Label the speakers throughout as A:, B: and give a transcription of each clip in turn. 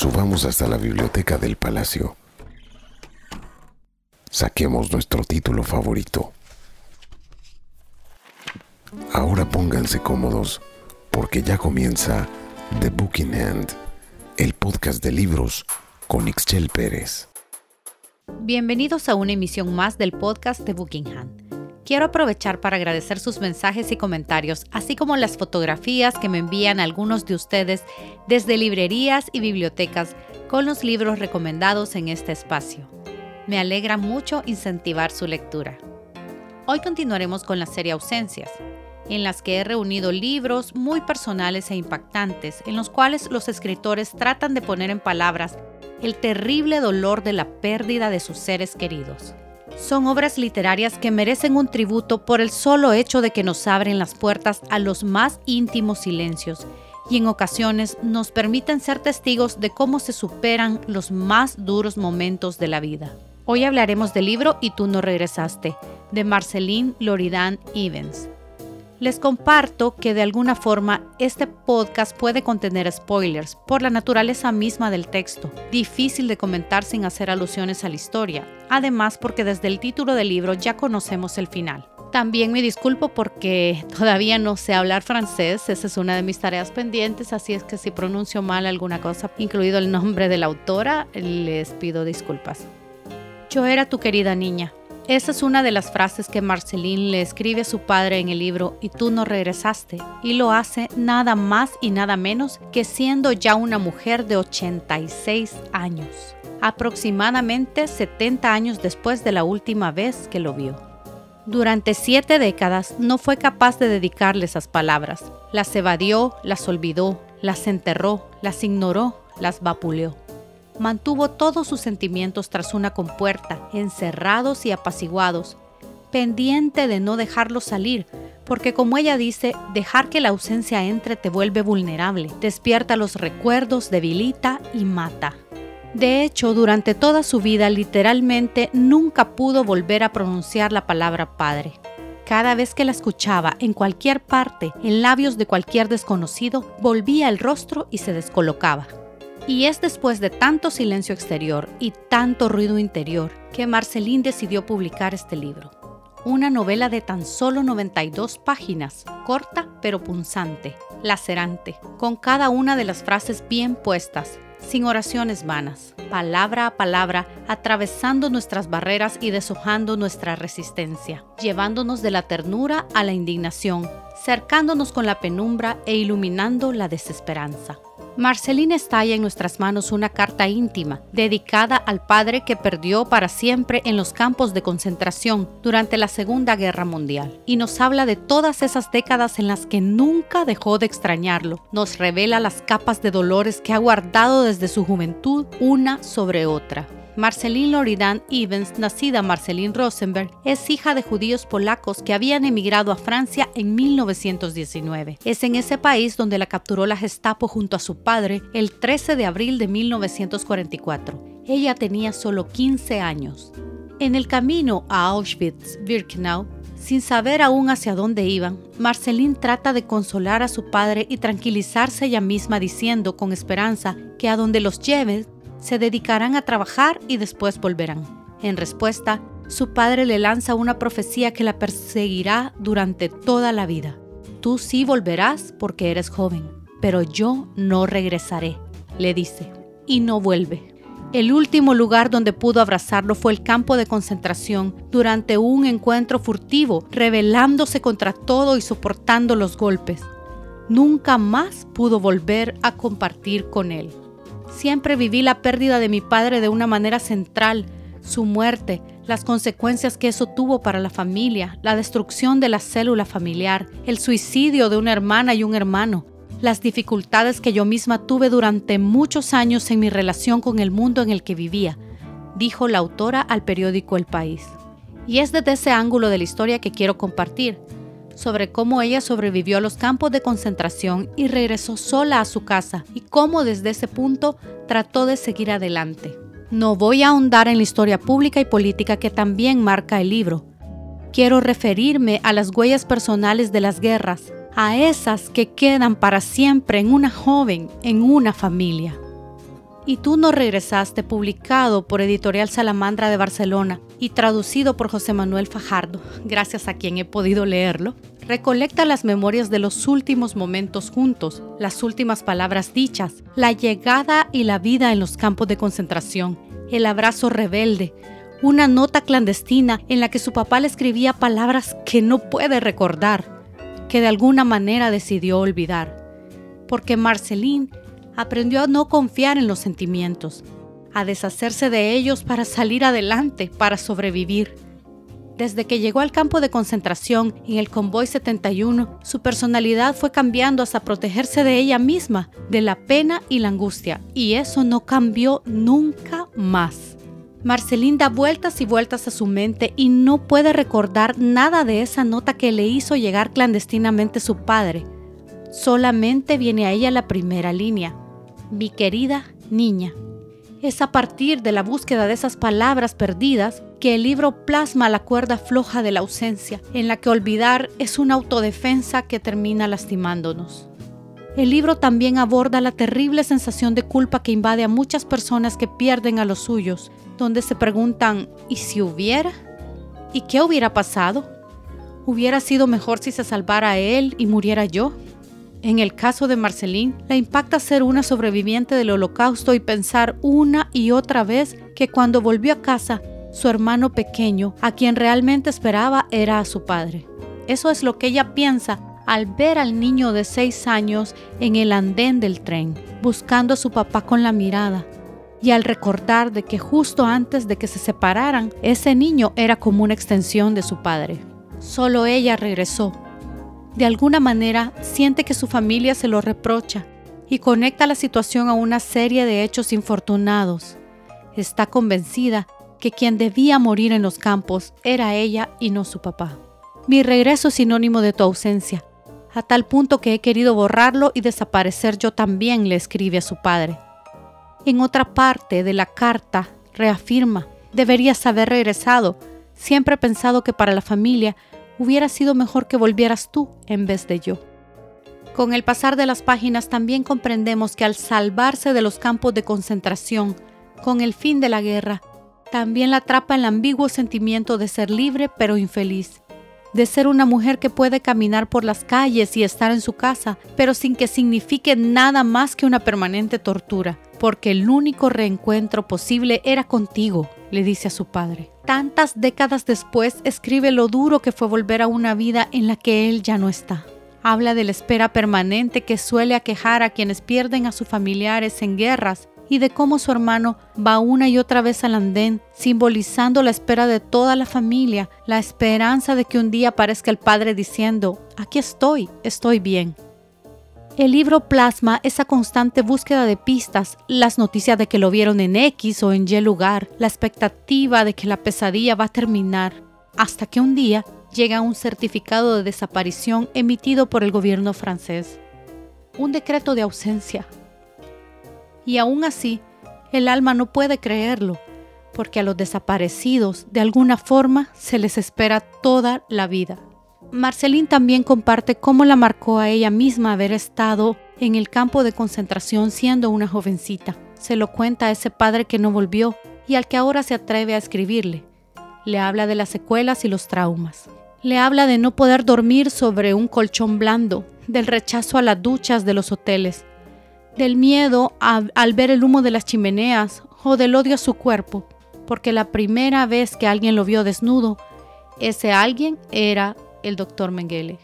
A: Subamos hasta la biblioteca del palacio. Saquemos nuestro título favorito. Ahora pónganse cómodos porque ya comienza The Book in Hand, el podcast de libros con Ixchel Pérez.
B: Bienvenidos a una emisión más del podcast de Book in Hand. Quiero aprovechar para agradecer sus mensajes y comentarios, así como las fotografías que me envían algunos de ustedes desde librerías y bibliotecas con los libros recomendados en este espacio. Me alegra mucho incentivar su lectura. Hoy continuaremos con la serie Ausencias, en las que he reunido libros muy personales e impactantes, en los cuales los escritores tratan de poner en palabras el terrible dolor de la pérdida de sus seres queridos. Son obras literarias que merecen un tributo por el solo hecho de que nos abren las puertas a los más íntimos silencios y en ocasiones nos permiten ser testigos de cómo se superan los más duros momentos de la vida. Hoy hablaremos del libro Y tú no regresaste, de Marceline Loridan Evans. Les comparto que de alguna forma este podcast puede contener spoilers por la naturaleza misma del texto, difícil de comentar sin hacer alusiones a la historia, además porque desde el título del libro ya conocemos el final. También me disculpo porque todavía no sé hablar francés, esa es una de mis tareas pendientes, así es que si pronuncio mal alguna cosa, incluido el nombre de la autora, les pido disculpas. Yo era tu querida niña, esa es una de las frases que Marceline le escribe a su padre en el libro Y tú no regresaste, y lo hace nada más y nada menos que siendo ya una mujer de 86 años, aproximadamente 70 años después de la última vez que lo vio. Durante siete décadas no fue capaz de dedicarle esas palabras. Las evadió, las olvidó, las enterró, las ignoró, las vapuleó mantuvo todos sus sentimientos tras una compuerta, encerrados y apaciguados, pendiente de no dejarlos salir, porque como ella dice, dejar que la ausencia entre te vuelve vulnerable, despierta los recuerdos, debilita y mata. De hecho, durante toda su vida literalmente nunca pudo volver a pronunciar la palabra padre. Cada vez que la escuchaba en cualquier parte, en labios de cualquier desconocido, volvía el rostro y se descolocaba. Y es después de tanto silencio exterior y tanto ruido interior que Marceline decidió publicar este libro. Una novela de tan solo 92 páginas, corta pero punzante, lacerante, con cada una de las frases bien puestas, sin oraciones vanas, palabra a palabra, atravesando nuestras barreras y deshojando nuestra resistencia, llevándonos de la ternura a la indignación, cercándonos con la penumbra e iluminando la desesperanza. Marcelina estalla en nuestras manos una carta íntima dedicada al padre que perdió para siempre en los campos de concentración durante la Segunda Guerra Mundial y nos habla de todas esas décadas en las que nunca dejó de extrañarlo. Nos revela las capas de dolores que ha guardado desde su juventud una sobre otra. Marceline Loridan Evans, nacida Marceline Rosenberg, es hija de judíos polacos que habían emigrado a Francia en 1919. Es en ese país donde la capturó la Gestapo junto a su padre el 13 de abril de 1944. Ella tenía solo 15 años. En el camino a Auschwitz-Birkenau, sin saber aún hacia dónde iban, Marceline trata de consolar a su padre y tranquilizarse ella misma diciendo con esperanza que a donde los lleve se dedicarán a trabajar y después volverán. En respuesta, su padre le lanza una profecía que la perseguirá durante toda la vida. Tú sí volverás porque eres joven, pero yo no regresaré, le dice, y no vuelve. El último lugar donde pudo abrazarlo fue el campo de concentración durante un encuentro furtivo, rebelándose contra todo y soportando los golpes. Nunca más pudo volver a compartir con él. Siempre viví la pérdida de mi padre de una manera central, su muerte, las consecuencias que eso tuvo para la familia, la destrucción de la célula familiar, el suicidio de una hermana y un hermano, las dificultades que yo misma tuve durante muchos años en mi relación con el mundo en el que vivía, dijo la autora al periódico El País. Y es desde ese ángulo de la historia que quiero compartir, sobre cómo ella sobrevivió a los campos de concentración y regresó sola a su casa y cómo desde ese punto trató de seguir adelante. No voy a ahondar en la historia pública y política que también marca el libro. Quiero referirme a las huellas personales de las guerras, a esas que quedan para siempre en una joven, en una familia. Y tú no regresaste, publicado por Editorial Salamandra de Barcelona y traducido por José Manuel Fajardo, gracias a quien he podido leerlo, recolecta las memorias de los últimos momentos juntos, las últimas palabras dichas, la llegada y la vida en los campos de concentración, el abrazo rebelde, una nota clandestina en la que su papá le escribía palabras que no puede recordar, que de alguna manera decidió olvidar, porque Marceline aprendió a no confiar en los sentimientos, a deshacerse de ellos para salir adelante, para sobrevivir. Desde que llegó al campo de concentración en el convoy 71, su personalidad fue cambiando hasta protegerse de ella misma, de la pena y la angustia, y eso no cambió nunca más. Marceline da vueltas y vueltas a su mente y no puede recordar nada de esa nota que le hizo llegar clandestinamente su padre. Solamente viene a ella la primera línea mi querida niña. Es a partir de la búsqueda de esas palabras perdidas que el libro plasma la cuerda floja de la ausencia, en la que olvidar es una autodefensa que termina lastimándonos. El libro también aborda la terrible sensación de culpa que invade a muchas personas que pierden a los suyos, donde se preguntan, ¿y si hubiera? ¿Y qué hubiera pasado? ¿Hubiera sido mejor si se salvara a él y muriera yo? En el caso de Marceline, la impacta ser una sobreviviente del holocausto y pensar una y otra vez que cuando volvió a casa, su hermano pequeño, a quien realmente esperaba, era a su padre. Eso es lo que ella piensa al ver al niño de seis años en el andén del tren, buscando a su papá con la mirada, y al recordar de que justo antes de que se separaran, ese niño era como una extensión de su padre. Solo ella regresó, de alguna manera siente que su familia se lo reprocha y conecta la situación a una serie de hechos infortunados. Está convencida que quien debía morir en los campos era ella y no su papá. Mi regreso es sinónimo de tu ausencia, a tal punto que he querido borrarlo y desaparecer yo también, le escribe a su padre. En otra parte de la carta reafirma, deberías haber regresado, siempre he pensado que para la familia hubiera sido mejor que volvieras tú en vez de yo. Con el pasar de las páginas también comprendemos que al salvarse de los campos de concentración, con el fin de la guerra, también la atrapa el ambiguo sentimiento de ser libre pero infeliz, de ser una mujer que puede caminar por las calles y estar en su casa, pero sin que signifique nada más que una permanente tortura, porque el único reencuentro posible era contigo, le dice a su padre. Tantas décadas después escribe lo duro que fue volver a una vida en la que él ya no está. Habla de la espera permanente que suele aquejar a quienes pierden a sus familiares en guerras y de cómo su hermano va una y otra vez al andén, simbolizando la espera de toda la familia, la esperanza de que un día aparezca el padre diciendo, aquí estoy, estoy bien. El libro plasma esa constante búsqueda de pistas, las noticias de que lo vieron en X o en Y lugar, la expectativa de que la pesadilla va a terminar, hasta que un día llega un certificado de desaparición emitido por el gobierno francés. Un decreto de ausencia. Y aún así, el alma no puede creerlo, porque a los desaparecidos de alguna forma se les espera toda la vida. Marceline también comparte cómo la marcó a ella misma haber estado en el campo de concentración siendo una jovencita. Se lo cuenta a ese padre que no volvió y al que ahora se atreve a escribirle. Le habla de las secuelas y los traumas. Le habla de no poder dormir sobre un colchón blando, del rechazo a las duchas de los hoteles, del miedo al ver el humo de las chimeneas o del odio a su cuerpo, porque la primera vez que alguien lo vio desnudo, ese alguien era el doctor Mengele.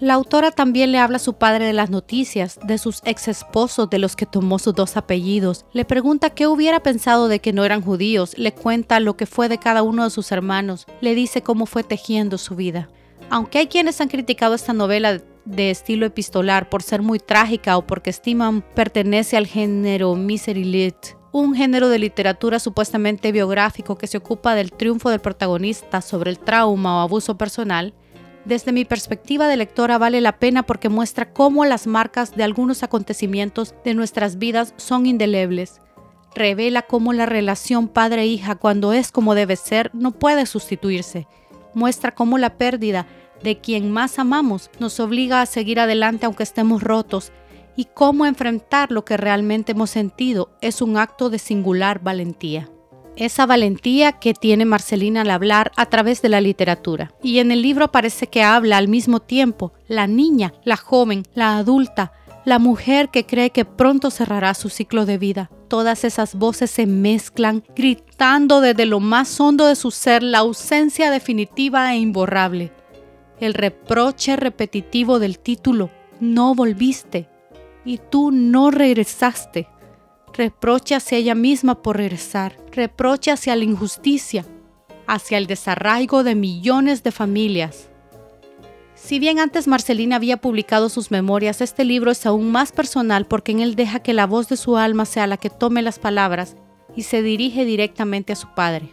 B: La autora también le habla a su padre de las noticias, de sus ex esposos de los que tomó sus dos apellidos. Le pregunta qué hubiera pensado de que no eran judíos, le cuenta lo que fue de cada uno de sus hermanos, le dice cómo fue tejiendo su vida. Aunque hay quienes han criticado esta novela de estilo epistolar por ser muy trágica o porque estiman pertenece al género misery lit, un género de literatura supuestamente biográfico que se ocupa del triunfo del protagonista sobre el trauma o abuso personal, desde mi perspectiva de lectora vale la pena porque muestra cómo las marcas de algunos acontecimientos de nuestras vidas son indelebles. Revela cómo la relación padre-hija cuando es como debe ser no puede sustituirse. Muestra cómo la pérdida de quien más amamos nos obliga a seguir adelante aunque estemos rotos y cómo enfrentar lo que realmente hemos sentido es un acto de singular valentía. Esa valentía que tiene Marcelina al hablar a través de la literatura. Y en el libro parece que habla al mismo tiempo la niña, la joven, la adulta, la mujer que cree que pronto cerrará su ciclo de vida. Todas esas voces se mezclan, gritando desde lo más hondo de su ser la ausencia definitiva e imborrable. El reproche repetitivo del título, no volviste, y tú no regresaste. Reproche hacia ella misma por regresar, reproche hacia la injusticia, hacia el desarraigo de millones de familias. Si bien antes Marcelina había publicado sus memorias, este libro es aún más personal porque en él deja que la voz de su alma sea la que tome las palabras y se dirige directamente a su padre.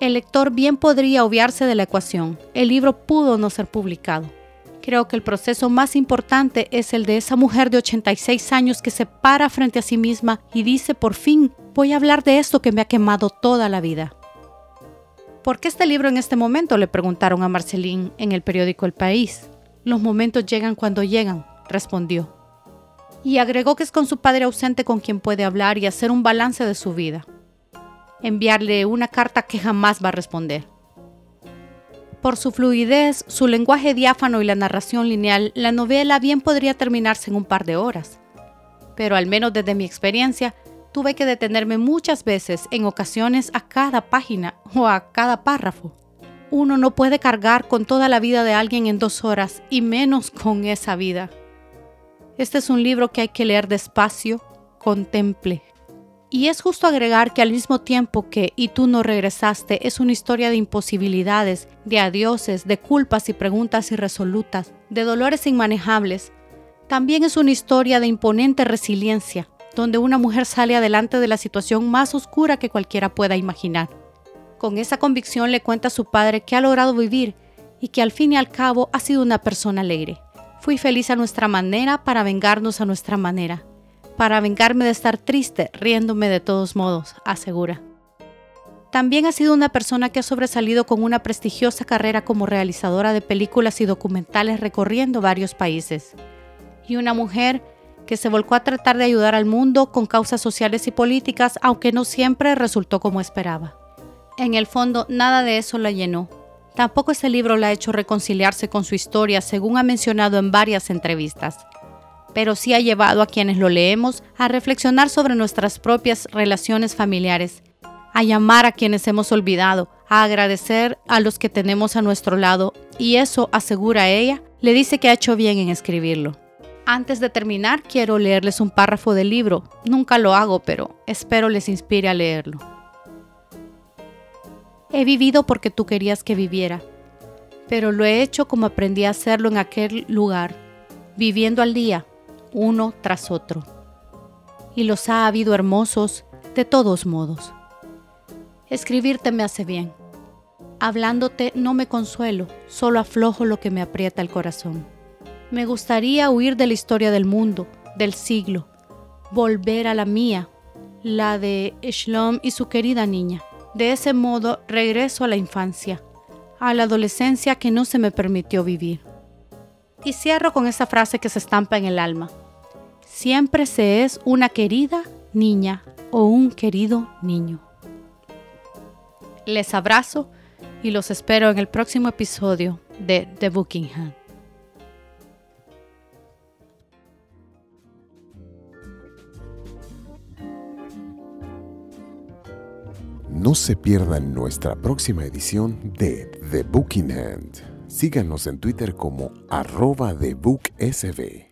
B: El lector bien podría obviarse de la ecuación. El libro pudo no ser publicado. Creo que el proceso más importante es el de esa mujer de 86 años que se para frente a sí misma y dice, por fin, voy a hablar de esto que me ha quemado toda la vida. ¿Por qué este libro en este momento? le preguntaron a Marcelín en el periódico El País. Los momentos llegan cuando llegan, respondió. Y agregó que es con su padre ausente con quien puede hablar y hacer un balance de su vida. Enviarle una carta que jamás va a responder. Por su fluidez, su lenguaje diáfano y la narración lineal, la novela bien podría terminarse en un par de horas. Pero al menos desde mi experiencia, tuve que detenerme muchas veces, en ocasiones a cada página o a cada párrafo. Uno no puede cargar con toda la vida de alguien en dos horas y menos con esa vida. Este es un libro que hay que leer despacio, contemple, y es justo agregar que al mismo tiempo que Y tú no regresaste es una historia de imposibilidades, de adioses, de culpas y preguntas irresolutas, de dolores inmanejables, también es una historia de imponente resiliencia, donde una mujer sale adelante de la situación más oscura que cualquiera pueda imaginar. Con esa convicción le cuenta a su padre que ha logrado vivir y que al fin y al cabo ha sido una persona alegre. Fui feliz a nuestra manera para vengarnos a nuestra manera para vengarme de estar triste, riéndome de todos modos, asegura. También ha sido una persona que ha sobresalido con una prestigiosa carrera como realizadora de películas y documentales recorriendo varios países. Y una mujer que se volcó a tratar de ayudar al mundo con causas sociales y políticas, aunque no siempre resultó como esperaba. En el fondo, nada de eso la llenó. Tampoco este libro la ha hecho reconciliarse con su historia, según ha mencionado en varias entrevistas pero sí ha llevado a quienes lo leemos a reflexionar sobre nuestras propias relaciones familiares, a llamar a quienes hemos olvidado, a agradecer a los que tenemos a nuestro lado, y eso, asegura ella, le dice que ha hecho bien en escribirlo. Antes de terminar, quiero leerles un párrafo del libro. Nunca lo hago, pero espero les inspire a leerlo. He vivido porque tú querías que viviera, pero lo he hecho como aprendí a hacerlo en aquel lugar, viviendo al día, uno tras otro. Y los ha habido hermosos de todos modos. Escribirte me hace bien. Hablándote no me consuelo, solo aflojo lo que me aprieta el corazón. Me gustaría huir de la historia del mundo, del siglo, volver a la mía, la de Shlom y su querida niña. De ese modo regreso a la infancia, a la adolescencia que no se me permitió vivir. Y cierro con esa frase que se estampa en el alma siempre se es una querida niña o un querido niño. Les abrazo y los espero en el próximo episodio de The Buckingham.
A: No se pierdan nuestra próxima edición de The Booking Hand. Síganos en Twitter como arroba TheBookSB.